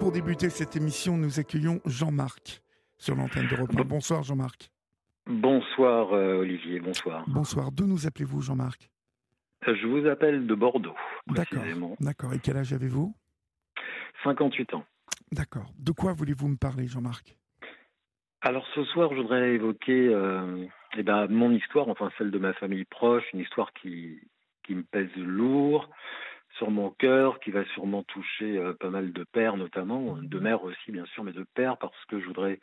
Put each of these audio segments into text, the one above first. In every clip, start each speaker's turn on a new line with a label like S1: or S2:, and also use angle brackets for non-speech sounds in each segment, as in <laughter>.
S1: pour débuter cette émission, nous accueillons Jean-Marc sur l'antenne de repas. Bonsoir Jean-Marc.
S2: Bonsoir euh, Olivier, bonsoir.
S1: Bonsoir. D'où nous appelez-vous Jean-Marc?
S2: Euh, Je vous appelle de Bordeaux,
S1: D'accord. D'accord. Et quel âge avez-vous?
S2: 58 ans.
S1: D'accord. De quoi voulez-vous me parler Jean-Marc?
S2: Alors ce soir, je voudrais évoquer euh, eh ben, mon histoire, enfin celle de ma famille proche, une histoire qui, qui me pèse lourd sur mon cœur, qui va sûrement toucher euh, pas mal de pères notamment, de mères aussi bien sûr, mais de pères parce que je voudrais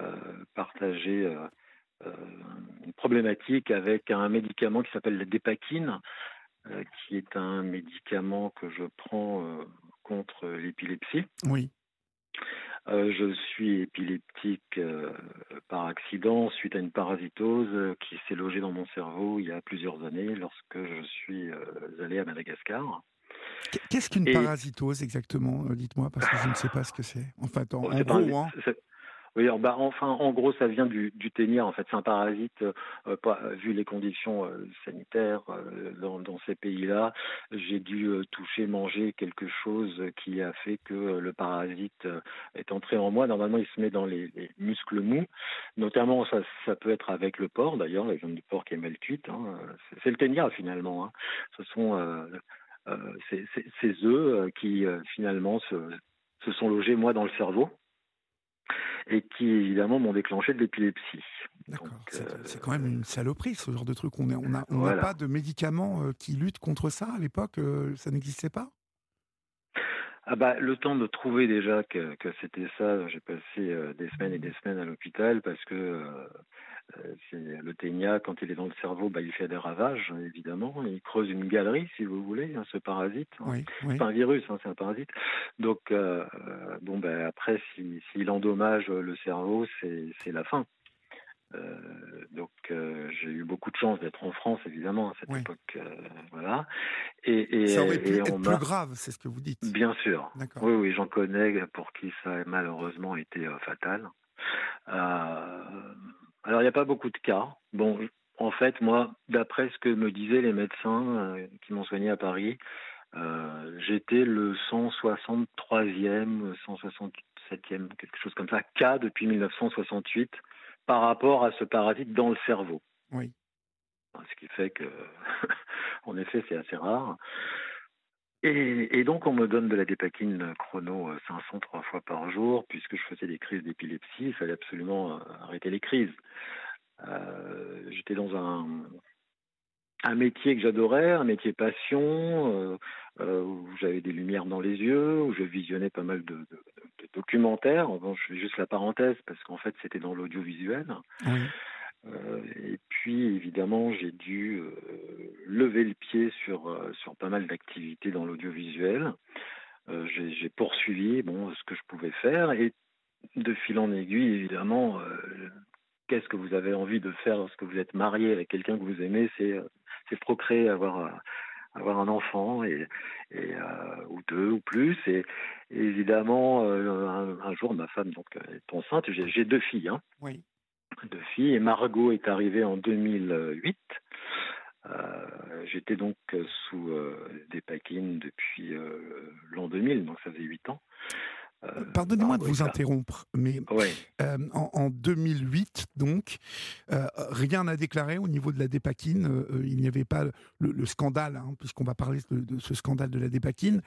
S2: euh, partager euh, une problématique avec un médicament qui s'appelle la dépakine, qui est un médicament que je prends contre l'épilepsie.
S1: Oui.
S2: Euh, je suis épileptique euh, par accident suite à une parasitose euh, qui s'est logée dans mon cerveau il y a plusieurs années lorsque je suis allé à Madagascar.
S1: Qu- Qu'est-ce qu'une
S2: Et-
S1: parasitose exactement Euh, Dites-moi, parce que je ne sais pas ce que c'est. En fait, en, gros, hein.
S2: oui, bah, enfin, en gros, ça vient du, du ténia. En fait, c'est un parasite. euh, pas- vu les conditions euh, sanitaires euh, dans, dans ces pays-là, j'ai dû toucher, manger quelque chose qui a fait que le parasite est entré en moi. Normalement, il se met dans les, les muscles mous. Notamment, ça, ça peut être avec le porc, d'ailleurs, la viande de porc qui est mal cuite. hein. C'est- C'est le ténia finalement. hein. Ce sont ces, ces- ces œufs qui euh, finalement se, se sont logés moi dans le cerveau et qui évidemment m'ont déclenché de l'épilepsie.
S1: D'accord. C'est
S2: euh,
S1: c'est quand même une saloperie, ce genre de truc. On n'a on a, on pas de médicaments euh, qui luttent contre ça à l'époque Ça n'existait pas?
S2: Ah bah, le temps de trouver déjà que, que c'était ça, j'ai passé des semaines et des semaines à l'hôpital parce que euh, le ténia, quand il est dans le cerveau, bah, il fait des ravages, évidemment. Il creuse une galerie, si vous voulez, hein, ce parasite.
S1: Oui. oui.
S2: C'est pas un virus, hein, c'est un parasite. Donc, euh, euh, bon, ben après, s'il si, s'il endommage le cerveau, c'est la fin. Euh, donc, euh, j'ai eu beaucoup de chance d'être en France, évidemment, à cette
S1: Oui.
S2: époque. euh, voilà. Et, et,
S1: Ça aurait pu
S2: et
S1: être
S2: on
S1: plus grave, c'est ce que vous dites.
S2: Bien sûr. Oui, oui, j'en connais pour qui ça a malheureusement été euh, fatal. Alors, il n'y a pas beaucoup de cas. Bon, en fait, moi, d'après ce que me disaient les médecins euh, qui m'ont soigné à Paris, euh, j'étais le 163e, 167e, quelque chose comme ça, cas depuis 1968 par rapport à ce parasite dans le cerveau.
S1: Oui.
S2: Ce qui fait que, <laughs> en effet, c'est assez rare. Et, donc, on me donne de la dépakine chrono euh, 500 trois fois par jour, puisque je faisais des crises d'épilepsie. Il fallait absolument euh, arrêter les crises. Euh, J'étais dans un, un métier que j'adorais, un métier passion, euh, euh, où j'avais des lumières dans les yeux, où je visionnais pas mal de, documentaires. Bon, je fais juste la parenthèse, parce qu'en fait, c'était dans l'audiovisuel. Euh, et puis évidemment, j'ai dû euh, lever le pied sur euh, sur pas mal d'activités dans l'audiovisuel. J'ai poursuivi bon ce que je pouvais faire. Et de fil en aiguille, évidemment, qu'est-ce que vous avez envie de faire lorsque vous êtes marié avec quelqu'un que vous aimez, c'est procréer, avoir avoir un enfant et, et ou deux ou plus. Et, évidemment un, jour ma femme donc est enceinte. J'ai deux filles hein.
S1: Oui.
S2: De filles. Et Margot est arrivée en 2008. Euh, J'étais donc sous euh, des paquines depuis euh, l'an 2000, donc ça faisait 8 ans. Euh,
S1: Pardonnez-moi de vous interrompre, mais
S2: Ouais.
S1: en, en 2008, donc, rien n'a déclaré au niveau de la dépakine. il n'y avait pas le, le scandale, hein, puisqu'on va parler de, de ce scandale de la dépakine.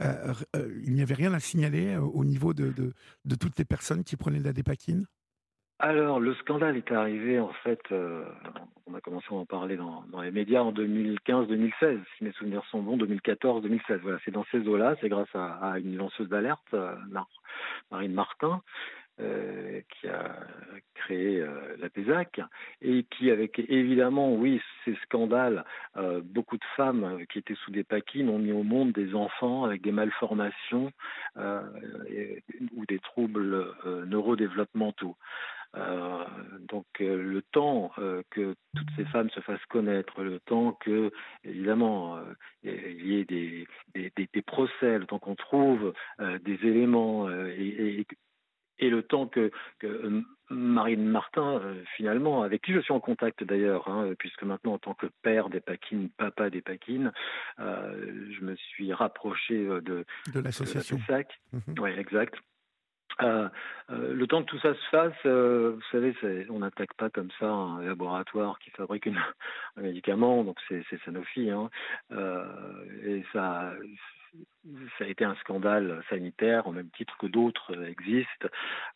S1: Il n'y avait rien à signaler au niveau de, de, de toutes les personnes qui prenaient de la dépakine?
S2: Alors, le scandale est arrivé, en fait, euh, on a commencé à en parler dans, les médias en 2015-2016, si mes souvenirs sont bons, 2014-2016. Voilà, c'est dans ces eaux-là, c'est grâce à, une lanceuse d'alerte, euh, Mar- Marine Martin, euh, qui a créé la PESAC, et qui, avec évidemment, oui, ces scandales, beaucoup de femmes qui étaient sous des paquines ont mis au monde des enfants avec des malformations ou des troubles neurodéveloppementaux. Euh, donc euh, le temps euh, que toutes ces femmes se fassent connaître, le temps que évidemment il y ait des, des, des, des procès, le temps qu'on trouve des éléments et, et, et le temps que, que Marine Martin, finalement, avec qui je suis en contact d'ailleurs, hein, puisque maintenant en tant que père des Paquines, papa des Paquines, je me suis rapproché de,
S1: de l'association.
S2: SAC. Mhm. Oui, exact. Le temps que tout ça se fasse, vous savez, on n'attaque pas comme ça un laboratoire qui fabrique <laughs> un médicament, donc c'est Sanofi, hein, et ça, a été un scandale sanitaire au même titre que d'autres existent.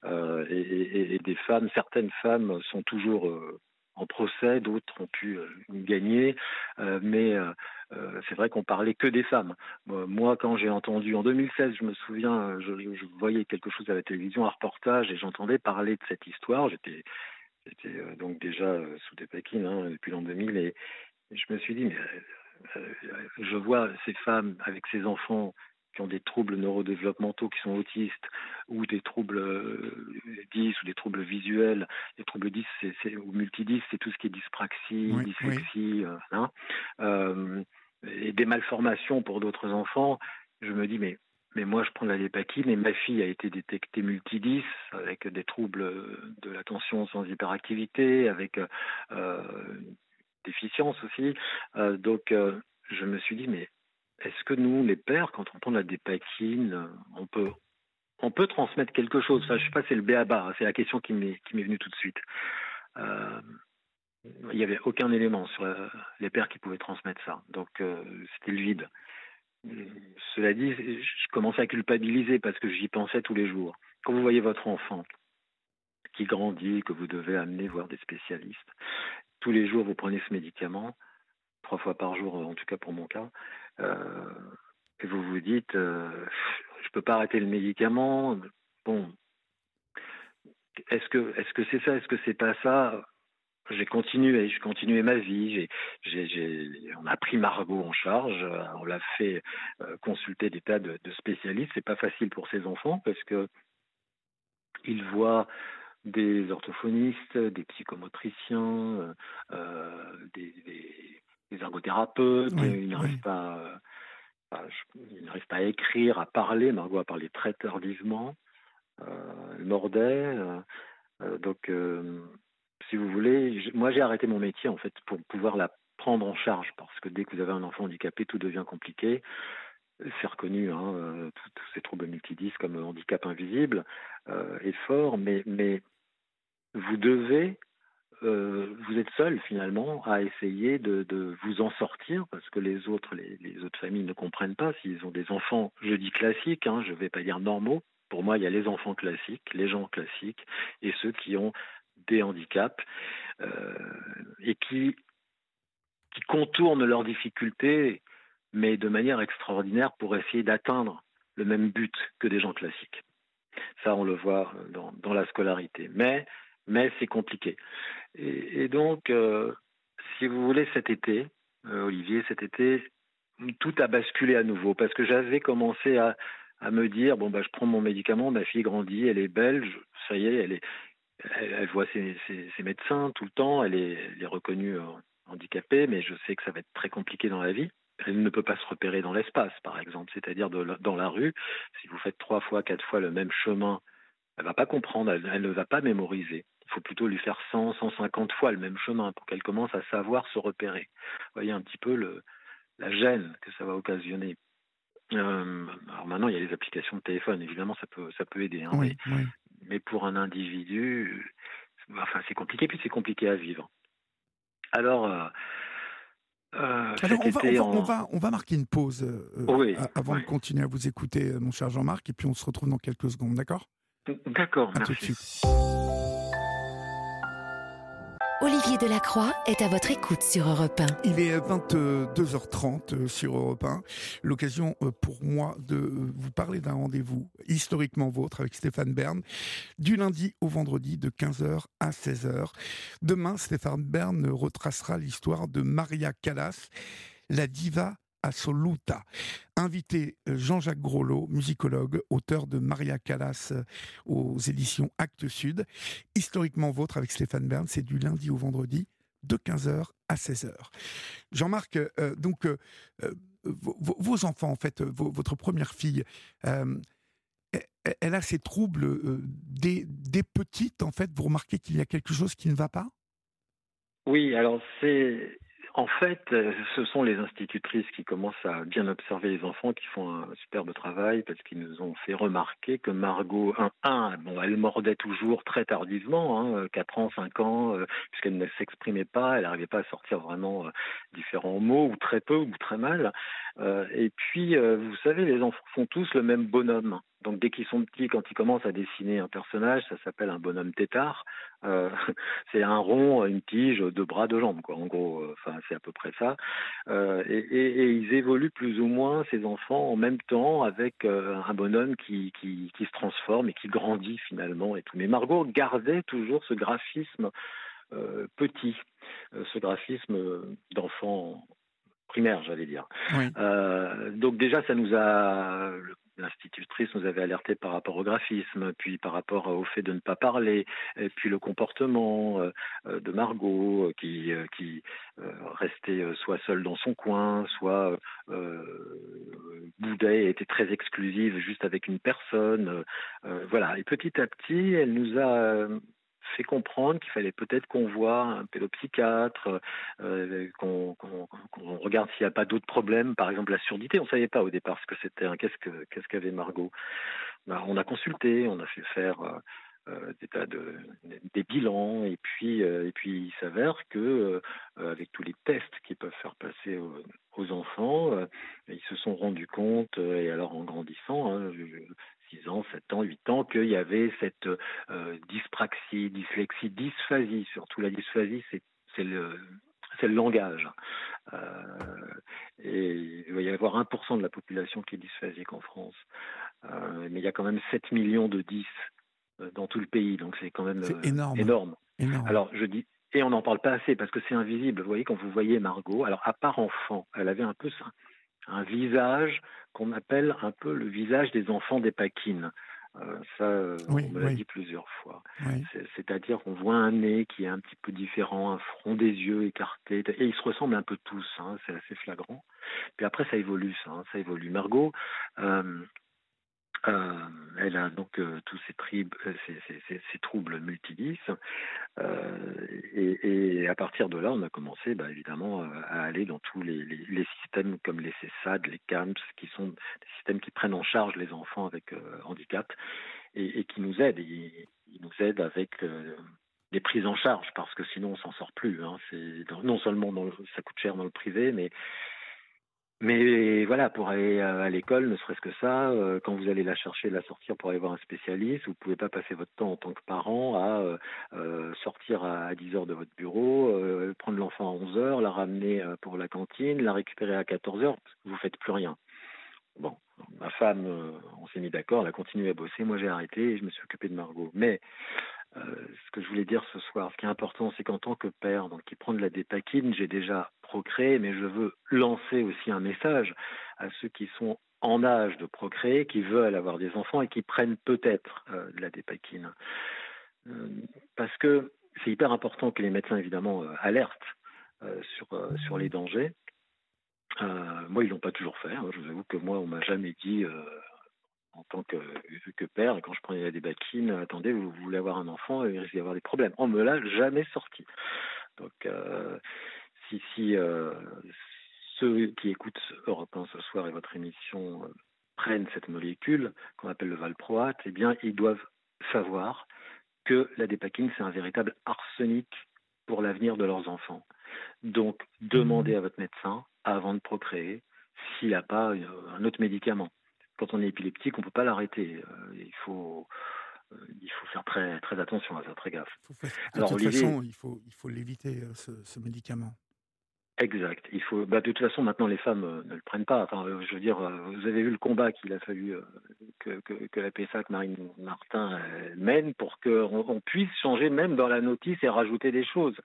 S2: Euh, et, des femmes, certaines femmes sont toujours euh, en procès, d'autres ont pu euh, gagner, mais c'est vrai qu'on parlait que des femmes. moi, quand j'ai entendu en 2016, je me souviens, je, voyais quelque chose à la télévision, un reportage, et j'entendais parler de cette histoire. J'étais donc déjà sous des paquines hein, depuis l'an 2000 et, je me suis dit, mais euh, je vois ces femmes avec ces enfants qui ont des troubles neurodéveloppementaux, qui sont autistes, ou des troubles 10 euh, ou des troubles visuels. Les troubles 10 c'est, ou multidis, c'est tout ce qui est dyspraxie, dyslexie, euh, hein. et des malformations pour d'autres enfants. Je me dis, mais, mais moi, je prends la lépakine et ma fille a été détectée multidis avec des troubles de l'attention sans hyperactivité, avec déficience aussi. Euh, donc, euh, je me suis dit, mais est-ce que nous, les pères, quand on prend la dépakine, euh, on peut, on peut transmettre quelque chose enfin, Je sais pas, c'est le béaba, hein, c'est la question qui m'est, venue tout de suite. il n'y avait aucun élément sur les pères qui pouvaient transmettre ça. Donc, c'était le vide. Cela dit, je commençais à culpabiliser parce que j'y pensais tous les jours. Quand vous voyez votre enfant qui grandit, que vous devez amener voir des spécialistes, tous les jours vous prenez ce médicament, trois fois par jour en tout cas pour mon cas, euh, et vous vous dites, euh, je peux pas arrêter le médicament, bon, est-ce que est-ce que c'est ça, est-ce que c'est pas ça? J'ai continué, j'ai continué ma vie. On a pris Margot en charge, on l'a fait euh, consulter des tas de, de spécialistes. C'est pas facile pour ces enfants parce que ils voient des orthophonistes, des psychomotriciens, euh, euh, des, ergothérapeutes. ils n'arrivent pas, à, pas à écrire, à parler. Margot a parlé très tardivement. Euh, elle mordait. donc, si vous voulez, moi j'ai arrêté mon métier en fait pour pouvoir la prendre en charge parce que dès que vous avez un enfant handicapé, tout devient compliqué c'est reconnu, hein, tous ces troubles multidis comme handicap invisible euh, est fort, mais vous devez, euh, vous êtes seul finalement à essayer de, vous en sortir parce que les autres, les, autres familles ne comprennent pas s'ils ont des enfants, je dis classiques, hein, je ne vais pas dire normaux. Pour moi, il y a les enfants classiques, les gens classiques et ceux qui ont des handicaps euh, et qui, qui contournent leurs difficultés, mais de manière extraordinaire pour essayer d'atteindre le même but que des gens classiques. Ça, on le voit dans, dans la scolarité. Mais mais c'est compliqué. Et, donc, euh, si vous voulez, cet été, euh, Olivier, cet été, tout a basculé à nouveau parce que j'avais commencé à, me dire bon bah je prends mon médicament, ma fille grandit, elle est belge, ça y est, elle est, voit ses, médecins tout le temps, elle est, reconnue euh, handicapée, mais je sais que ça va être très compliqué dans la vie. Elle ne peut pas se repérer dans l'espace, par exemple, c'est-à-dire dans la rue. Si vous faites trois fois, quatre fois le même chemin, elle va pas comprendre, elle ne va pas mémoriser. Il faut plutôt lui faire 100, 150 fois le même chemin pour qu'elle commence à savoir se repérer. Vous voyez un petit peu le, la gêne que ça va occasionner. Euh, alors maintenant, il y a les applications de téléphone, évidemment, ça peut, ça peut aider. Hein, mais, pour un individu, enfin, c'est compliqué, puis c'est compliqué à vivre. Alors, euh,
S1: euh, on, va, on, va, marquer une pause avant de continuer à vous écouter, mon cher Jean-Marc, et puis on se retrouve dans quelques secondes, d'accord?
S2: D'accord, merci.
S1: Tout de suite.
S3: Olivier Delacroix est à votre écoute sur Europe 1.
S1: Il est 22h30 euh, sur Europe 1. L'occasion euh, pour moi de euh, vous parler d'un rendez-vous historiquement vôtre avec Stéphane Bern du lundi au vendredi de 15h à 16h. Demain, Stéphane Bern retracera l'histoire de Maria Callas, la diva Assoluta. Invité euh, Jean-Jacques Grolot, musicologue, auteur de Maria Callas euh, aux éditions Actes Sud. Historiquement vôtre avec Stéphane Bern, c'est du lundi au vendredi de 15h à 16h. Jean-Marc, euh, donc vos, enfants, en fait, votre première fille, elle a ces troubles des, des petites, en fait, vous remarquez qu'il y a quelque chose qui ne va pas?
S2: Oui, alors c'est en fait, euh, ce sont les institutrices qui commencent à bien observer les enfants, qui font un superbe travail parce qu'ils nous ont fait remarquer que Margot, un, un bon, elle mordait toujours très tardivement, hein, 4 ans, 5 ans, euh, puisqu'elle ne s'exprimait pas, elle n'arrivait pas à sortir vraiment euh, différents mots, ou très peu, ou très mal. et puis, vous savez, les enfants font tous le même bonhomme. Donc dès qu'ils sont petits, quand ils commencent à dessiner un personnage, ça s'appelle un bonhomme tétard. Euh, <laughs> c'est un rond, une tige, deux bras, deux jambes, quoi. En gros, euh, enfin c'est à peu près ça. Euh, et, et, et, ils évoluent plus ou moins ces enfants en même temps avec euh, un bonhomme qui, qui, qui, se transforme et qui grandit finalement et tout. Mais Margot gardait toujours ce graphisme petit, ce graphisme d'enfant primaire, j'allais dire. Oui. donc déjà, ça nous a l'institutrice nous avait alerté par rapport au graphisme, puis par rapport au fait de ne pas parler, et puis le comportement euh, euh, de Margot euh, qui, restait soit seule dans son coin, soit boudait était très exclusive juste avec une personne. voilà. Et petit à petit, elle nous a fait comprendre qu'il fallait peut-être qu'on voit un pédopsychiatre, euh, qu'on regarde s'il n'y a pas d'autres problèmes, par exemple la surdité. On ne savait pas au départ ce que c'était. Hein. Qu'est-ce qu'avait qu qu'avait Margot? Ben, On a consulté, on a fait faire euh, euh, des tas de des bilans et puis et puis il s'avère que avec tous les tests qu'ils peuvent faire passer aux, aux enfants, ils se sont rendus compte et alors en grandissant, hein, 6 ans, 7 ans, 8 ans, qu'il y avait cette euh, dyspraxie, dyslexie, dysphasie, surtout la dysphasie, c'est le, le langage. Euh, et il va y avoir 1% de la population qui est dysphasique en France. Euh, mais il y a quand même 7 millions de 10 euh, dans tout le pays, donc c'est quand même
S1: énorme.
S2: énorme.
S1: énorme.
S2: Alors je dis, et on n'en parle pas assez parce que c'est invisible. Vous voyez, quand vous voyez Margot, alors à part enfant, elle avait un peu ça un visage qu'on appelle un peu le visage des enfants des paquines. Euh, ça,
S1: oui,
S2: on me l'a
S1: oui.
S2: dit plusieurs fois.
S1: Oui.
S2: C'est-à-dire qu'on voit un nez qui est un petit peu différent, un front des yeux écarté, et ils se ressemblent un peu tous, hein, c'est assez flagrant. Puis après, ça évolue, ça, hein, ça évolue. Margot, euh, euh, elle a donc euh, tous ces, euh, troubles multidis. Euh, et, et, à partir de là, on a commencé bah, évidemment à aller dans tous les, systèmes comme les CESAD, les CAMS, qui sont des systèmes qui prennent en charge les enfants avec handicap et, qui nous aident. Ils, nous aident avec des prises en charge parce que sinon on s'en sort plus. Hein. non seulement ça coûte cher dans le privé, mais mais voilà, pour aller à l'école, ne serait-ce que ça, euh, quand vous allez la chercher, la sortir pour aller voir un spécialiste, vous pouvez pas passer votre temps en tant que parent à euh, euh, sortir à 10 heures de votre bureau, prendre l'enfant à 11 heures, la ramener pour la cantine, la récupérer à 14 heures, vous faites plus rien. Bon, ma femme, on s'est mis d'accord, elle a continué à bosser, moi j'ai arrêté et je me suis occupé de Margot. Mais ce que je voulais dire ce soir, ce qui est important, c'est qu'en tant que père, donc qui prend de la dépakine, j'ai déjà procréé, mais je veux lancer aussi un message à ceux qui sont en âge de procréer, qui veulent avoir des enfants et qui prennent peut-être euh, de la dépakine. Euh, parce que c'est hyper important que les médecins, évidemment, euh, alertent euh, sur, euh, sur les dangers. moi, ils l'ont pas toujours fait. Hein. Je vous avoue que moi, on m'a jamais dit en tant que, que père, quand je prenais la débakine, attendez, vous voulez avoir un enfant, il risque d'y avoir des problèmes. On me l'a jamais sorti. Donc, euh, si, si euh, ceux qui écoutent Europe 1 ce soir et votre émission euh, prennent cette molécule qu'on appelle le valproate, eh bien, ils doivent savoir que la dépakine, c'est un véritable arsenic pour l'avenir de leurs enfants. Donc, demandez à votre médecin, avant de procréer, s'il n'a pas un autre médicament quand on est épileptique, on ne peut pas l'arrêter. Euh, il faut euh, il faut faire très très attention à ça, très gaffe.
S1: Faire, de Alors, toute Olivier, façon, il faut il faut l'éviter euh, ce, ce, médicament.
S2: Exact. Il faut. Bah, de toute façon, maintenant les femmes ne le prennent pas. Enfin, je veux dire, vous avez vu le combat qu'il a fallu que, que, que, la PSAC Marine Martin mène pour qu'on on puisse changer même dans la notice et rajouter des choses.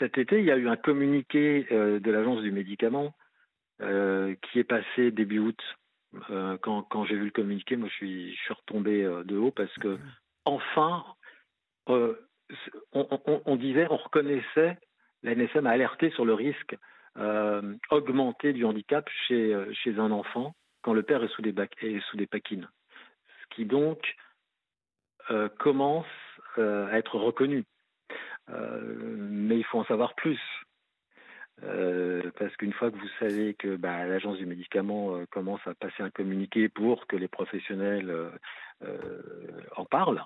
S2: cet été, il y a eu un communiqué de l'agence du médicament qui est passé début août. Euh, quand, quand j'ai vu le communiqué, moi je suis, je suis retombé euh, de haut parce que enfin, on, on, on, disait, on reconnaissait, la a alerté sur le risque augmenté du handicap chez, chez un enfant quand le père est sous des, est sous des paquines. Ce qui donc commence à être reconnu. mais il faut en savoir plus. Euh, parce qu'une fois que vous savez que bah, l'agence du médicament euh, commence à passer un communiqué pour que les professionnels euh, en parlent,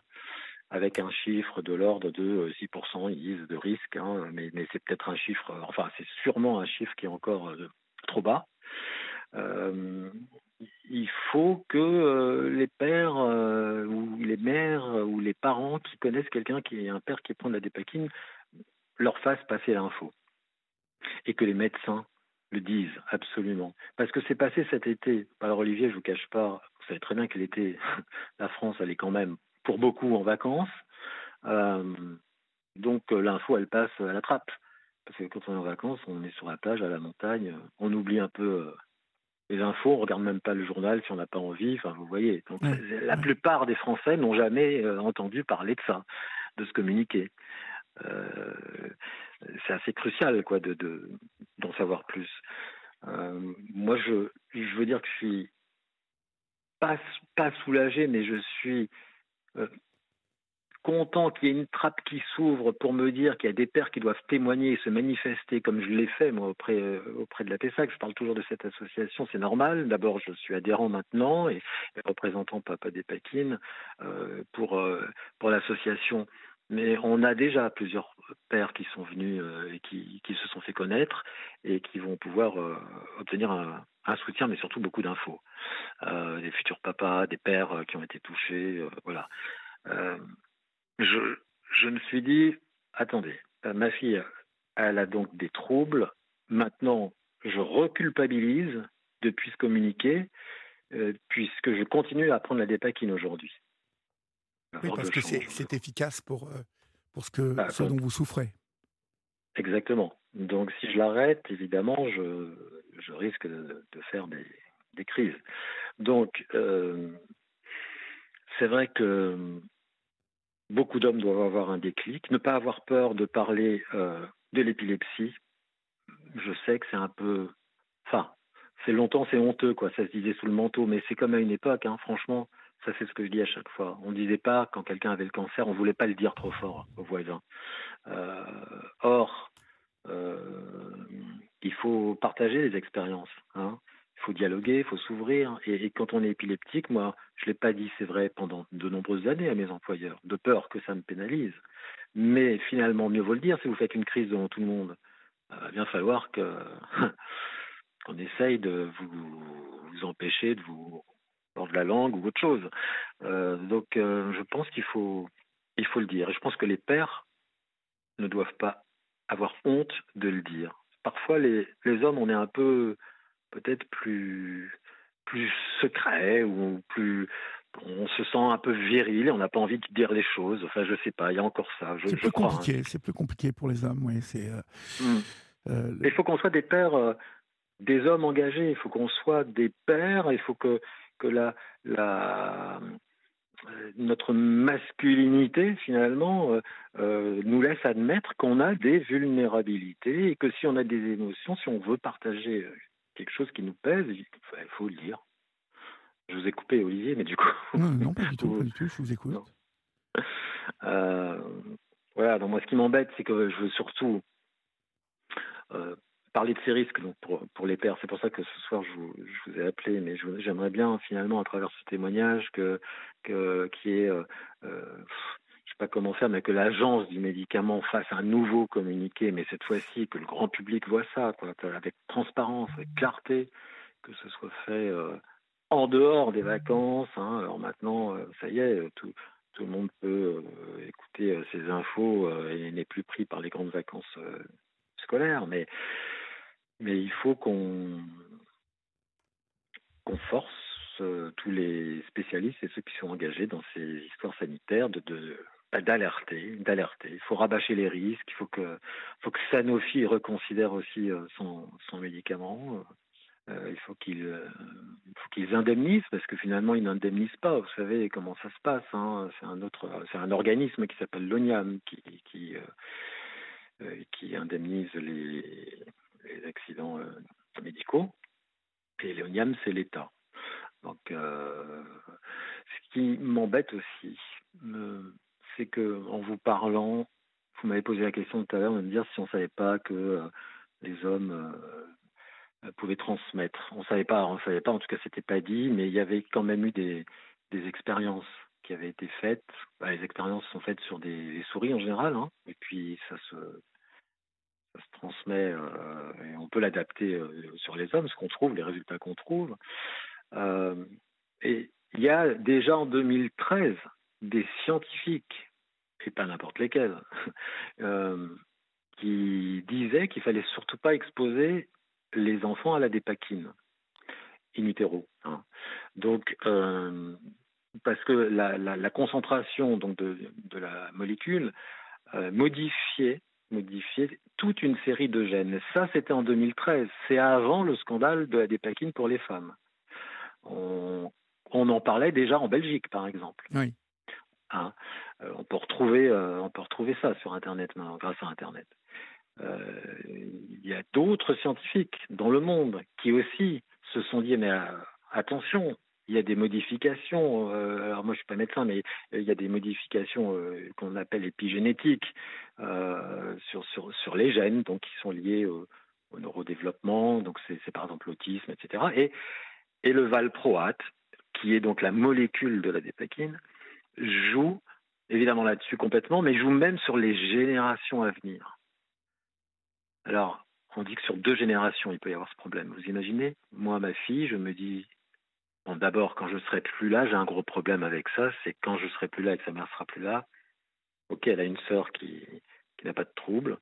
S2: avec un chiffre de l'ordre de 6%, ils disent de risque, hein, mais, mais c'est peut-être un chiffre, enfin c'est sûrement un chiffre qui est encore trop bas. il faut que les pères ou les mères ou les parents qui connaissent quelqu'un qui est un père qui prend de la dépakine leur fassent passer l'info et que les médecins le disent absolument. Parce que c'est passé cet été. Alors Olivier, je vous cache pas, vous savez très bien que l'été, <laughs> la France, elle est quand même pour beaucoup en vacances. Euh, donc euh, l'info, elle passe à la trappe. Parce que quand on est en vacances, on est sur la plage, à la montagne, on oublie un peu euh, les infos, on regarde même pas le journal si on n'a pas envie. Enfin, vous voyez. Donc, la plupart des Français n'ont jamais entendu parler de ça, de se communiquer. Euh, c'est assez crucial quoi de d'en savoir plus. Euh, moi, je, je veux dire que je suis pas, pas soulagé, mais je suis euh, content qu'il y ait une trappe qui s'ouvre pour me dire qu'il y a des pères qui doivent témoigner et se manifester comme je l'ai fait moi auprès auprès de la PESAC. Je parle toujours de cette association, c'est normal. D'abord, je suis adhérent maintenant et, représentant Papa des Paquines pour pour l'association mais on a déjà plusieurs pères qui sont venus euh, et qui, qui, se sont fait connaître et qui vont pouvoir euh, obtenir un, un, soutien, mais surtout beaucoup d'infos. Euh, des futurs papas, des pères euh, qui ont été touchés, voilà. je, je me suis dit, attendez, ma fille, elle a donc des troubles. Maintenant, je reculpabilise de puisse communiquer, puisque je continue à prendre la dépakine aujourd'hui.
S1: Oui, parce que c'est efficace pour, euh, pour ce, que, bah, ce dont vous souffrez.
S2: Exactement. Donc si je l'arrête, évidemment, je, je risque de, de faire des, des, crises. Donc euh, c'est vrai que beaucoup d'hommes doivent avoir un déclic, ne pas avoir peur de parler euh, de l'épilepsie. Je sais que c'est un peu... Enfin, c'est longtemps, c'est honteux, quoi. Ça se disait sous le manteau, mais c'est comme à une époque, hein, franchement. Ça, c'est ce que je dis à chaque fois. On ne disait pas, quand quelqu'un avait le cancer, on ne voulait pas le dire trop fort aux voisins. Euh, or, euh, il faut partager les expériences. Hein. Il faut dialoguer, il faut s'ouvrir. Et, quand on est épileptique, moi, je ne l'ai pas dit, c'est vrai, pendant de nombreuses années à mes employeurs, de peur que ça me pénalise. Mais finalement, mieux vaut le dire, si vous faites une crise devant tout le monde, il va bien falloir <laughs> qu'on essaye de vous empêcher de vous de la langue ou autre chose. Euh, donc euh, je pense qu'il faut, il faut le dire. Et je pense que les pères ne doivent pas avoir honte de le dire. Parfois, les, les hommes, on est un peu, peut-être plus, plus secret ou plus, on se sent un peu viril et on n'a pas envie de dire les choses. Enfin, je sais pas, il y a encore ça.
S1: C'est plus hein. compliqué. C'est plus compliqué pour les hommes, oui. C'est. Euh,
S2: hmm. Il faut qu'on soit des pères, des hommes engagés. Il faut qu'on soit des pères. Il faut que que la, la, euh, notre masculinité, finalement, euh, euh, nous laisse admettre qu'on a des vulnérabilités et que si on a des émotions, si on veut partager quelque chose qui nous pèse, il faut le dire. Je vous ai coupé, Olivier, mais du coup.
S1: Non, pas du tout, <laughs> pas du tout, je vous écoute.
S2: voilà, donc moi, ce qui m'embête, c'est que je veux surtout parler de ces risques donc pour, les pères. C'est pour ça que ce soir je vous, ai appelé, mais j'aimerais bien finalement à travers ce témoignage que, qui est euh, euh, je sais pas comment faire, mais que l'agence du médicament fasse un nouveau communiqué, mais cette fois-ci que le grand public voit ça, avec transparence, avec clarté, que ce soit fait euh, en dehors des vacances. Hein. Alors maintenant, euh, ça y est, tout, le monde peut euh, écouter ces infos et n'est plus pris par les grandes vacances scolaires, mais mais il faut qu'on force euh, tous les spécialistes et ceux qui sont engagés dans ces histoires sanitaires de, bah, d'alerter, d'alerter. Il faut rabâcher les risques. Il faut que, Sanofi reconsidère aussi euh, son, médicament. Euh, il faut qu'ils, faut qu'ils indemnisent parce que finalement ils n'indemnisent pas. Vous savez comment ça se passe. Hein. C'est un autre, c'est un organisme qui s'appelle l'ONIAM qui, qui, qui indemnise les les accidents euh, médicaux. Et l'ONIAM, c'est l'État. Donc, ce qui m'embête aussi, c'est que en vous parlant, vous m'avez posé la question tout à l'heure de me dire si on ne savait pas que les hommes pouvaient transmettre. On savait pas, on savait pas. En tout cas, c'était pas dit, mais il y avait quand même eu des, expériences qui avaient été faites. Bah, les expériences sont faites sur des, souris en général, hein, et puis ça se, transmet euh, et on peut l'adapter euh, sur les hommes, ce qu'on trouve, les résultats qu'on trouve. Euh, et il y a déjà en 2013 des scientifiques, et pas n'importe lesquels, <laughs> qui disaient qu'il fallait surtout pas exposer les enfants à la dépakine in utero. Hein. Donc, parce que la, concentration donc de, la molécule modifiait, modifiait toute une série de gènes. Ça, c'était en 2013. C'est avant le scandale de la dépakine pour les femmes. On, en parlait déjà en Belgique, par exemple.
S1: Oui.
S2: Hein, euh, on, peut retrouver, euh, on peut retrouver ça sur Internet, grâce à Internet. Il y a d'autres scientifiques dans le monde qui aussi se sont dit mais attention, il y a des modifications. Euh, alors moi, je suis pas médecin, mais il y a des modifications euh, qu'on appelle épigénétiques euh, sur les gènes, donc qui sont liés au, neurodéveloppement. Donc c'est par exemple l'autisme, etc. Et, et le valproate, qui est donc la molécule de la dépakine, joue évidemment là-dessus complètement, mais joue même sur les générations à venir. Alors, on dit que sur deux générations, il peut y avoir ce problème. Vous imaginez Moi, ma fille, je me dis, D'abord, quand je serai plus là, j'ai un gros problème avec ça. C'est quand je serai plus là et que sa mère sera plus là. Ok, elle a une sœur qui, n'a pas de trouble.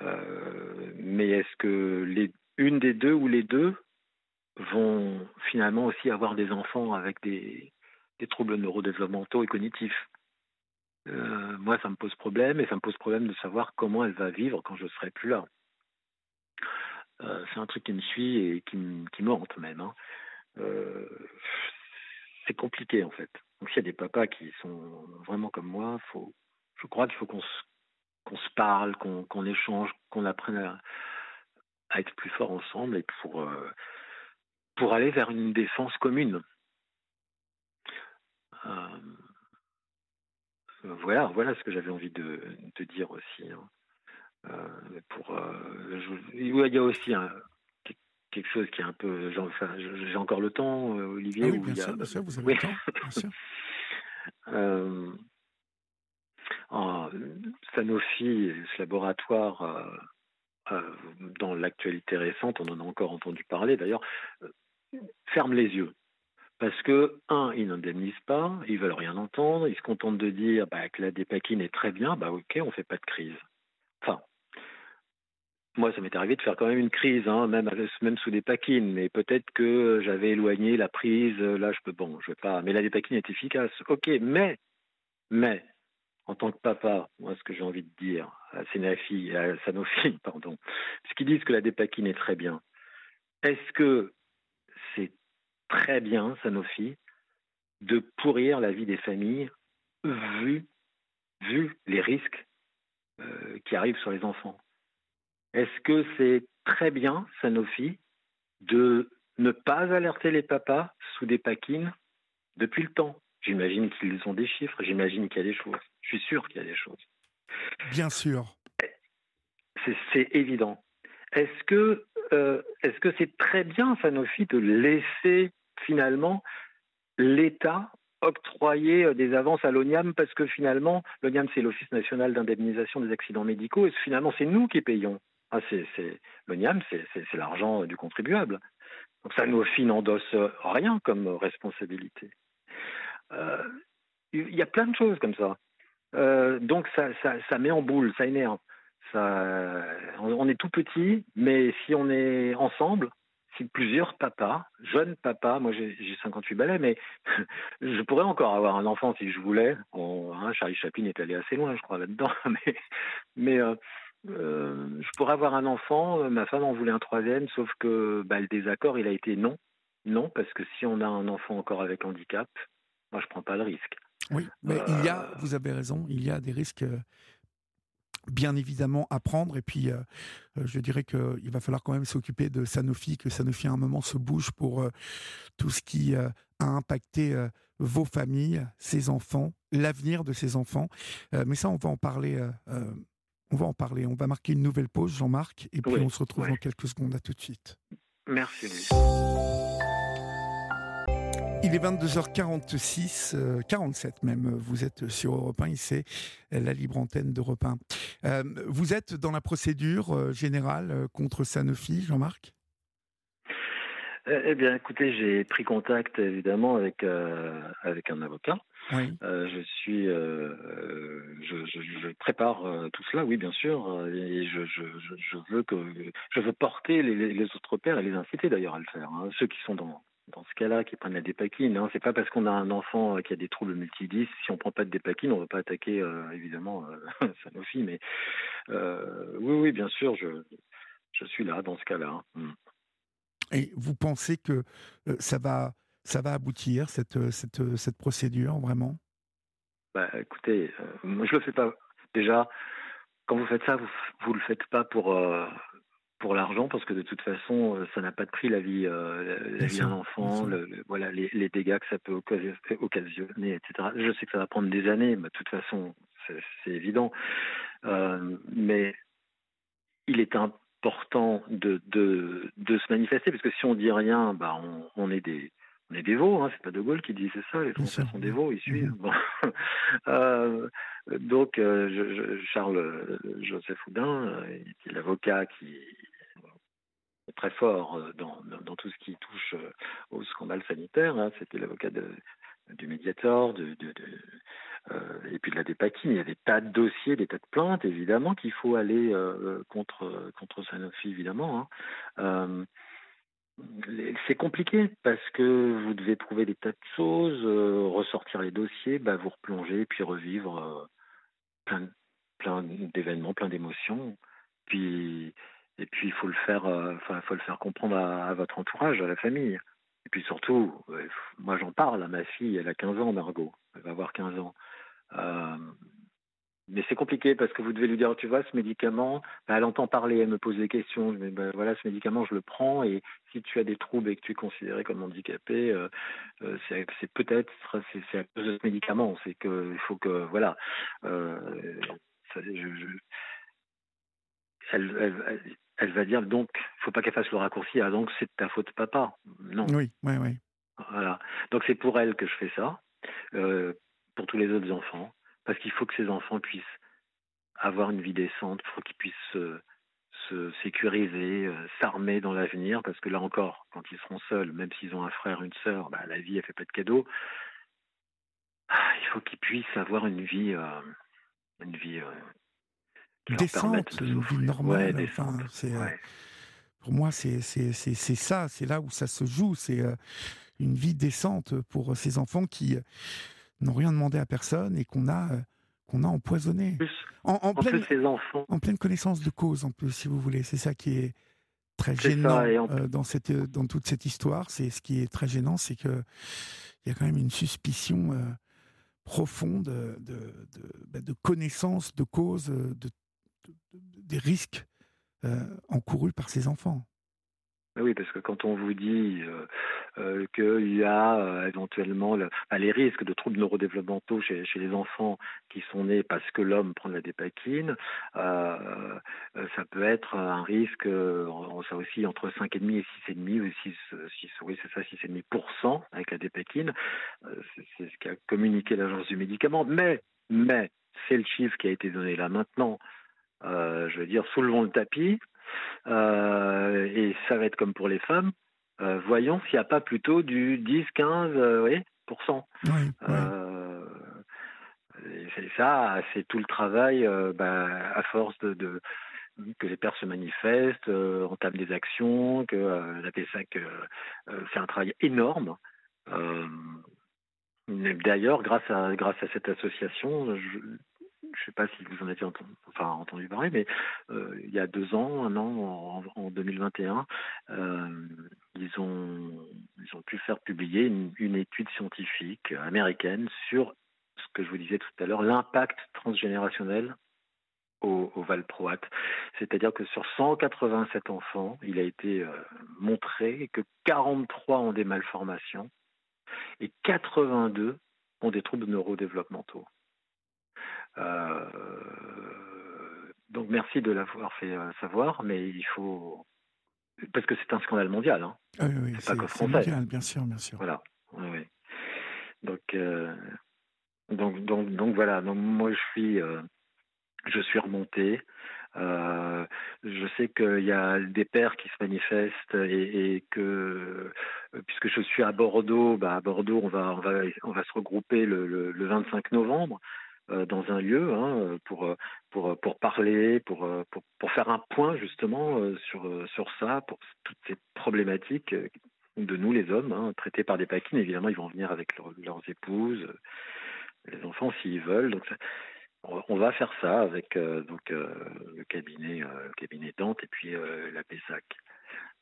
S2: Euh, mais est-ce que une des deux ou les deux vont finalement aussi avoir des enfants avec des, troubles neurodéveloppementaux et cognitifs? Euh, Moi, ça me pose problème et ça me pose problème de savoir comment elle va vivre quand je serai plus là. Euh, c'est un truc qui me suit et qui, me même. Hein. Euh, c'est compliqué en fait. Donc s'il y a des papas qui sont vraiment comme moi, faut, je crois qu'il faut qu'on se, parle, qu'on, échange, qu'on apprenne à, être plus fort ensemble et pour, euh, pour aller vers une défense commune. Euh, voilà, voilà ce que j'avais envie de, de dire aussi. Hein. pour, il y a aussi un, quelque chose qui est un peu. Enfin, j'ai encore le temps, euh, Olivier.
S1: Ah oui, bien, sûr, bien sûr, vous avez le temps. Bien sûr. <laughs>
S2: euh, Sanofi, ce laboratoire, euh, euh, dans l'actualité récente, on en a encore entendu parler d'ailleurs, ferme les yeux. Parce que, un, ils n'indemnisent pas, ils veulent rien entendre, ils se contentent de dire bah, que la dépakine est très bien, bah ok, on fait pas de crise. Enfin, moi, ça m'est arrivé de faire quand même une crise, hein, même, même sous des paquines, mais peut-être que j'avais éloigné la prise. Là, je peux, bon, je vais pas. Mais la dépakine est efficace. Ok, mais, mais, en tant que papa, moi, ce que j'ai envie de dire à Sanofi, à Sanofi, <laughs> pardon, ce qu'ils disent que la dépakine est très bien. Est-ce que c'est très bien, Sanofi, de pourrir la vie des familles vu, vu les risques euh, qui arrivent sur les enfants? Est-ce que c'est très bien, Sanofi, de ne pas alerter les papas sous des paquines depuis le temps? J'imagine qu'ils ont des chiffres, j'imagine qu'il y a des choses. Je suis sûr qu'il y a des choses.
S1: Bien sûr.
S2: C'est évident. Est-ce que euh, est-ce que c'est très bien, Sanofi, de laisser finalement l'État octroyer euh, des avances à l'ONIAM parce que finalement, l'ONIAM, c'est l'Office national d'indemnisation des accidents médicaux et finalement, c'est nous qui payons? Ah, c'est, le NIAM, c'est, l'argent du contribuable. Donc ça, nous n'endosse rien comme responsabilité. Euh, il y a plein de choses comme ça. Euh, donc ça, ça, met en boule, ça énerve. On est tout petit, mais si on est ensemble, si plusieurs papas, jeunes papas, moi j'ai 58 balais, mais <laughs> je pourrais encore avoir un enfant si je voulais. Hein, Charlie Chaplin est allé assez loin, je crois, là-dedans. <laughs> Mais, euh, euh, je pourrais avoir un enfant, euh, ma femme en voulait un troisième, sauf que bah, le désaccord, il a été non. Non, parce que si on a un enfant encore avec handicap, moi, je ne prends pas le risque.
S1: Oui, mais il y a, euh, vous avez raison, il y a des risques bien évidemment apprendre et puis je dirais qu'il va falloir quand même s'occuper de Sanofi, que Sanofi à un moment se bouge pour tout ce qui a impacté vos familles, ses enfants, l'avenir de ses enfants. mais ça, on va en parler. On va en parler. On va marquer une nouvelle pause, Jean-Marc, et puis on se retrouve dans quelques secondes. À tout de suite.
S2: Merci.
S1: Il est 22h46, 47 même. Vous êtes sur Europe 1, c'est la libre antenne d'Europe 1. Euh, vous êtes dans la procédure euh, générale euh, contre Sanofi, Jean-Marc?
S2: Eh bien, écoutez, j'ai pris contact évidemment avec avec un avocat. Oui. je suis, je, je, prépare tout cela, oui, bien sûr, et je, je, veux que je veux porter les, les, autres pères et les inciter d'ailleurs à le faire. Hein. ceux qui sont dans dans ce cas-là, qui prennent la dépakine. Hein. C'est pas parce qu'on a un enfant euh, qui a des troubles multidis, si on prend pas de dépakine, on ne va pas attaquer euh, évidemment euh, <laughs> Sanofi. Mais euh, oui, oui, bien sûr, je, je suis là dans ce cas-là. Hein.
S1: Et vous pensez que ça va, ça va aboutir cette, cette, cette procédure vraiment?
S2: Bah, écoutez, moi je le fais pas. Déjà, quand vous faites ça, vous, vous le faites pas pour pour l'argent parce que de toute façon euh, ça n'a pas de prix la vie euh, la vie d'un enfant le, voilà les, les, dégâts que ça peut occasionner etc je sais que ça va prendre des années mais de toute façon c'est évident. Euh, mais il est important de, de, de se manifester parce que si on dit rien bah on, on est des on est des veaux, hein, c'est pas De Gaulle qui disait ça, les Français sont des veaux, ils suivent. Bon. <laughs> euh, donc, euh, je, je, Charles Joseph Houdin, euh, qui est l'avocat qui est très fort dans, dans, dans, tout ce qui touche au scandale sanitaire, hein, c'était l'avocat du médiator, de, de, de euh, et puis de la dépakine. Il y a des tas de dossiers, des tas de plaintes, évidemment, qu'il faut aller euh, contre, contre Sanofi, évidemment. Hein. C'est compliqué parce que vous devez trouver des tas de choses, euh, ressortir les dossiers, bah, vous replonger, puis revivre euh, plein, plein d'événements, plein d'émotions. Puis et puis il faut le faire, euh, enfin faut le faire comprendre à, votre entourage, à la famille. Et puis surtout, moi j'en parle à ma fille, elle a 15 ans, Margot, elle va avoir 15 ans. Euh, mais c'est compliqué parce que vous devez lui dire, tu vois, ce médicament, bah, elle entend parler, elle me pose des questions. Mais bah, voilà, ce médicament, je le prends et si tu as des troubles et que tu es considéré comme handicapé, euh, euh, c'est peut-être à cause de ce médicament. C'est que il faut que voilà. Euh, va dire donc, il faut pas qu'elle fasse le raccourci. Ah donc c'est de ta faute, papa. Non.
S1: Oui, oui, oui.
S2: Voilà. Donc c'est pour elle que je fais ça. Euh, pour tous les autres enfants parce qu'il faut que ces enfants puissent avoir une vie décente, il faut qu'ils puissent se, se sécuriser, euh, s'armer dans l'avenir, parce que là encore, quand ils seront seuls, même s'ils ont un frère, une sœur, bah, la vie, elle fait pas de cadeaux. Ah, il faut qu'ils puissent avoir une vie, euh, une vie
S1: décente, une vie normale. Ouais, enfin, euh, ouais. Pour moi, c'est ça, c'est là où ça se joue, c'est euh, une vie décente pour ces enfants qui n'ont rien demandé à personne et qu'on a, euh, qu'on a empoisonné.
S2: En, en, en, pleine, ces enfants.
S1: en pleine connaissance de cause, en plus, si vous voulez. C'est ça qui est très gênant euh, dans, cette, euh, dans toute cette histoire. C'est ce qui est très gênant, c'est que il y a quand même une suspicion euh, profonde de, de, de, bah, de, connaissance de cause de, des risques euh, encourus par ces enfants.
S2: Oui, parce que quand on vous dit euh, euh, qu'il y a éventuellement le, les risques de troubles neurodéveloppementaux chez, les enfants qui sont nés parce que l'homme prend de la dépakine, ça peut être un risque, ça aussi entre 5,5 et 6,5 ou 6, 6 oui c'est ça, 6,5% avec la dépakine. c'est ce qu'a communiqué l'agence du médicament. Mais, mais, c'est le chiffre qui a été donné là maintenant. Je veux dire, soulevons le tapis. Euh, et ça va être comme pour les femmes. Euh, voyons s'il n'y a pas plutôt du 10, 15, euh, oui, pour cent.
S1: Oui, oui.
S2: c'est ça, c'est tout le travail bah, à force de, de que les pères se manifestent, euh, entament des actions, que euh, la PSAC euh, fait un travail énorme. D'ailleurs, grâce à grâce à cette association, je, je ne sais pas si vous en avez entendu, parler, mais euh, il y a deux ans, un an, en, en 2021, euh, ils, ont, ils ont pu faire publier une, étude scientifique américaine sur ce que je vous disais tout à l'heure, l'impact transgénérationnel au, au Valproate. C'est-à-dire que sur 187 enfants, il a été euh, montré que 43 ont des malformations et 82 ont des troubles neurodéveloppementaux. Euh, donc merci de l'avoir fait euh, savoir, mais il faut parce que c'est un scandale mondial. Hein.
S1: Ah oui, oui,
S2: c'est pas que français.
S1: mondial, bien sûr, bien sûr.
S2: Voilà. Oui. Donc, euh, donc, donc, donc voilà. Donc moi, je suis, euh, je suis remonté. Euh, je sais qu'il y a des pères qui se manifestent et, et que puisque je suis à Bordeaux, bah à Bordeaux, on va, on va, on va se regrouper le, le, le 25 novembre dans un lieu hein, pour, pour, pour parler, pour, pour, pour faire un point justement euh, sur, sur ça, pour toutes ces problématiques euh, de nous les hommes, hein, traités par des paquines. Évidemment, ils vont venir avec leur- leurs épouses, euh, les enfants s'ils veulent. Donc on va faire ça avec euh, donc euh, le cabinet, euh, cabinet Dante et puis euh, la PESAC.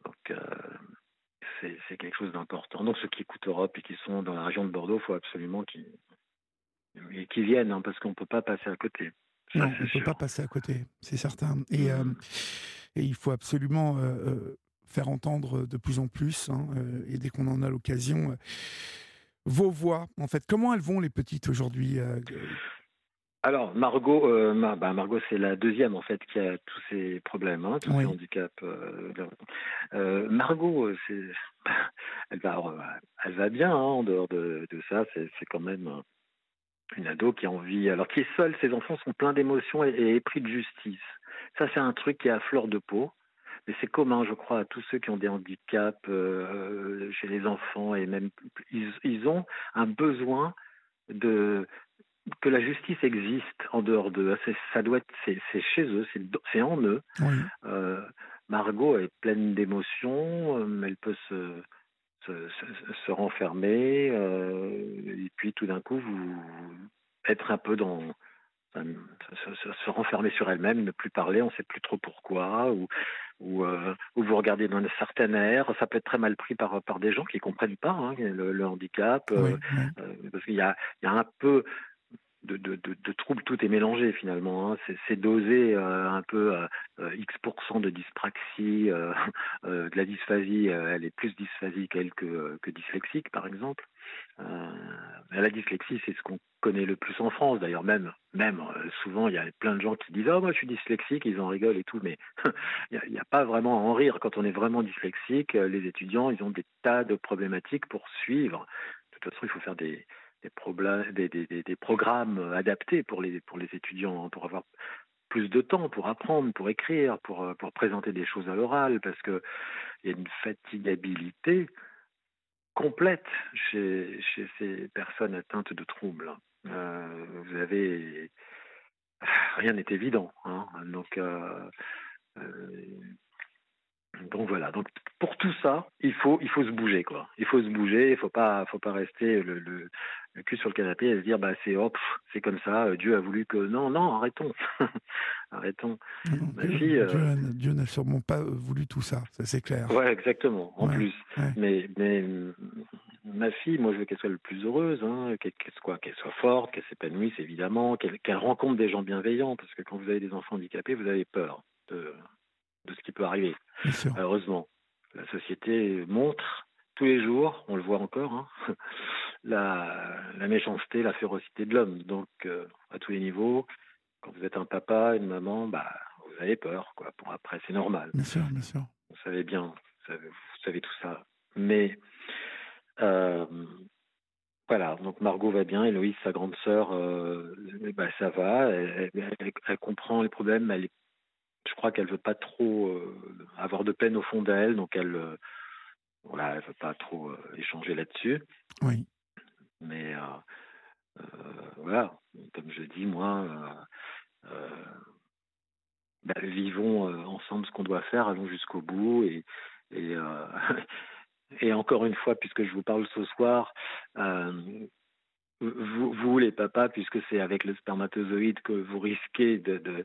S2: Donc euh, c'est quelque chose d'important. Donc ceux qui écoutent Europe et qui sont dans la région de Bordeaux, il faut absolument qu'ils et qu'ils viennent hein, parce qu'on ne peut pas passer à côté. Ça,
S1: Non, on ne peut pas passer à côté, c'est certain. Et, euh, et il faut absolument euh, euh, faire entendre de plus en plus, hein, euh, et dès qu'on en a l'occasion, euh, vos voix. En fait, comment elles vont les petites aujourd'hui euh,
S2: Alors, Margot, euh, Mar- bah, Margot, c'est la deuxième en fait qui a tous ces problèmes, hein, tous
S1: Oui.
S2: ces handicaps. euh, euh, Margot, euh, <laughs> elle va, euh, elle va bien hein, en dehors de, de ça. C'est, quand même euh, une ado qui a envie, alors qui est seule. Ses enfants sont pleins d'émotions et, et épris de justice. Ça, c'est un truc qui est à fleur de peau. Mais c'est commun, je crois, à tous ceux qui ont des handicaps euh, chez les enfants et même ils, ils ont un besoin de que la justice existe en dehors d'eux. C'est- Ça doit être, c'est chez eux, c'est en eux.
S1: Oui,
S2: Euh, Margot est pleine d'émotions, euh, elle peut se, se, se- se renfermer, euh, et puis tout d'un coup, vous être un peu dans se, se- se renfermer sur elle-même, ne plus parler, on ne sait plus trop pourquoi, ou, ou, euh, ou vous regardez dans un certain air, ça peut être très mal pris par, par des gens qui ne comprennent pas hein, le, le handicap, euh,
S1: oui,
S2: parce qu'il y a, il y a un peu de, troubles, tout est mélangé finalement. Hein. C'est, dosé euh, un peu euh, X% de dyspraxie, euh, euh, de la dysphasie, elle est plus dysphasique elle que, que dyslexique par exemple. La dyslexie, c'est ce qu'on connaît le plus en France d'ailleurs, même, même souvent il y a plein de gens qui disent Ah, moi je suis dyslexique, ils en rigolent et tout, mais <laughs> il n'y a, pas vraiment à en rire. Quand on est vraiment dyslexique, les étudiants, ils ont des tas de problématiques pour suivre. De toute façon, il faut faire des, des, programmes adaptés pour les, pour les étudiants, pour avoir plus de temps pour apprendre, pour écrire, pour, pour présenter des choses à l'oral, parce qu'il y a une fatigabilité complète chez, chez ces personnes atteintes de troubles. Euh, vous avez... Rien n'est évident. Hein, donc, euh, donc voilà. Donc pour tout ça, il faut il faut se bouger quoi. Il faut se bouger. Il faut pas faut pas rester le, le, le cul sur le canapé et se dire bah c'est hop c'est comme ça. Dieu a voulu que non non arrêtons <laughs> arrêtons.
S1: Non,
S2: Ma
S1: Dieu,
S2: fille,
S1: Dieu,
S2: euh,
S1: n'a- Dieu n'a sûrement pas voulu tout ça, ça c'est clair.
S2: Ouais exactement. En
S1: Ouais,
S2: plus.
S1: ouais.
S2: Mais mais ma fille, moi je veux qu'elle soit le plus heureuse, hein, qu'elle soit qu'elle soit forte, qu'elle s'épanouisse évidemment, qu'elle qu'elle rencontre des gens bienveillants parce que quand vous avez des enfants handicapés, vous avez peur de de ce qui peut arriver. Heureusement, la société montre tous les jours, on le voit encore, hein, <laughs> la, la méchanceté, la férocité de l'homme. Donc, euh, à tous les niveaux, quand vous êtes un papa, une maman, bah, vous avez peur, quoi. Pour après, c'est normal.
S1: Bien sûr, bien sûr.
S2: Vous savez bien, vous savez, vous savez tout ça. Mais euh, voilà, donc Margot va bien, Héloïse, sa grande sœur, euh, bah, ça va, elle, elle- elle- elle comprend les problèmes, elle est je crois qu'elle veut pas trop euh, avoir de peine au fond d'elle, donc elle, euh, voilà, elle veut pas trop euh, échanger là-dessus.
S1: Oui.
S2: Mais euh, voilà, comme je dis, moi, bah, vivons ensemble ce qu'on doit faire, allons jusqu'au bout et et, <laughs> et encore une fois, puisque je vous parle ce soir, vous, vous, les papas, puisque c'est avec le spermatozoïde que vous risquez de,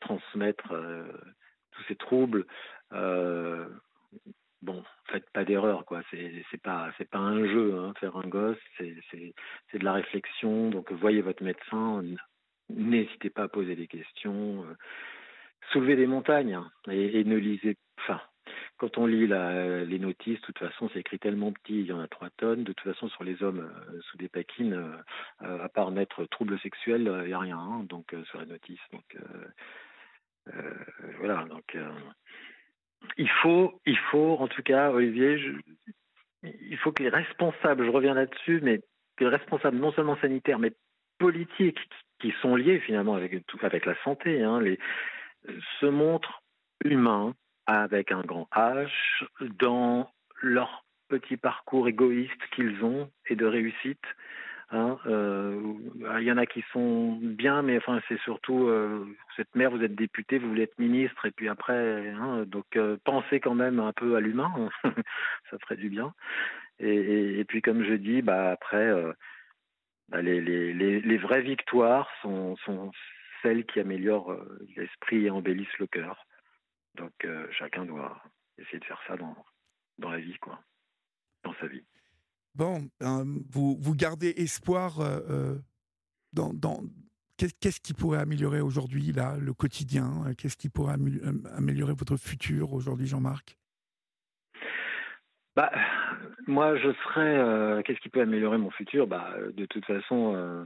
S2: transmettre euh, tous ces troubles, euh, bon, faites pas d'erreur, quoi. C'est pas pas un jeu, hein, faire un gosse, c'est de la réflexion. Donc voyez votre médecin, n'hésitez pas à poser des questions, soulevez des montagnes hein, et, ne lisez. Enfin, quand on lit les notices, de toute façon, c'est écrit tellement petit, il y en a trois tonnes. De toute façon, sur les hommes sous des paquines, à part mettre trouble sexuel, il n'y a rien. Hein, donc sur la notice, donc voilà. Donc il faut, il faut, en tout cas, Olivier, il faut que les responsables, je reviens là-dessus, mais que les responsables non seulement sanitaires, mais politiques, qui sont liés finalement avec, la santé, hein, les, se montrent humains avec un grand H dans leur petit parcours égoïste qu'ils ont et de réussite. Hein, euh, il y en a qui sont bien, mais enfin c'est surtout euh, vous êtes maire, vous êtes député, vous voulez être ministre, et puis après, hein, donc euh, pensez quand même un peu à l'humain, <laughs> ça ferait du bien. Et, puis comme je dis, bah après, bah, les, vraies victoires sont celles qui améliorent l'esprit et embellissent le cœur. Donc chacun doit essayer de faire ça dans, dans la vie, quoi, dans sa vie.
S1: Bon, ben, vous, vous gardez espoir euh, euh, dans, dans qu'est-ce qui pourrait améliorer aujourd'hui là le quotidien? Euh, Qu'est-ce qui pourrait améliorer votre futur aujourd'hui, Jean-Marc?
S2: Bah, moi, je serais. Qu'est-ce qui peut améliorer mon futur? Bah, De toute façon, euh,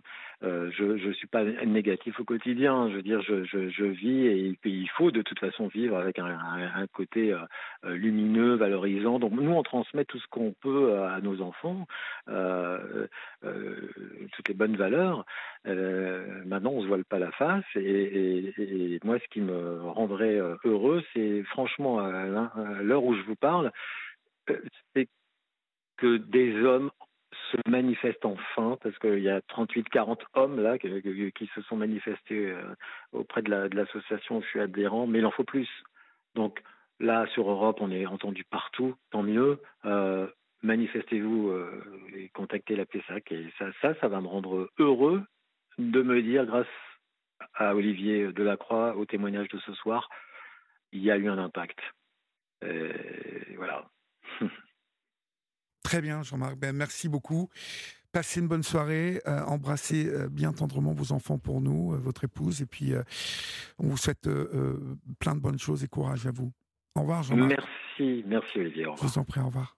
S2: je ne suis pas négatif au quotidien. Je veux dire, je, je, je vis et, il faut de toute façon vivre avec un, côté euh, euh, lumineux, valorisant. Donc nous, on transmet tout ce qu'on peut à nos enfants, euh, toutes les bonnes valeurs. maintenant, on se voile pas la face. Et, moi, ce qui me rendrait heureux, c'est franchement à l'heure où je vous parle, c'est que des hommes se manifestent enfin, parce qu'il y a 38-40 hommes là qui, se sont manifestés euh, auprès de l'association où je suis adhérent, mais il en faut plus. Donc là, sur Europe, on est entendu partout, tant mieux. Euh, manifestez-vous euh, et contactez la PSAC. Et ça, ça, ça va me rendre heureux de me dire, grâce à Olivier Delacroix, au témoignage de ce soir, il y a eu un impact. Voilà. <laughs>
S1: Très bien, Jean-Marc. Ben, merci beaucoup. Passez une bonne soirée. Euh, embrassez euh, bien tendrement vos enfants pour nous, euh, votre épouse. Et puis, on vous souhaite plein de bonnes choses et courage à vous. Au revoir, Jean-Marc.
S2: Merci, merci, Olivier.
S1: Je vous en prie, au revoir.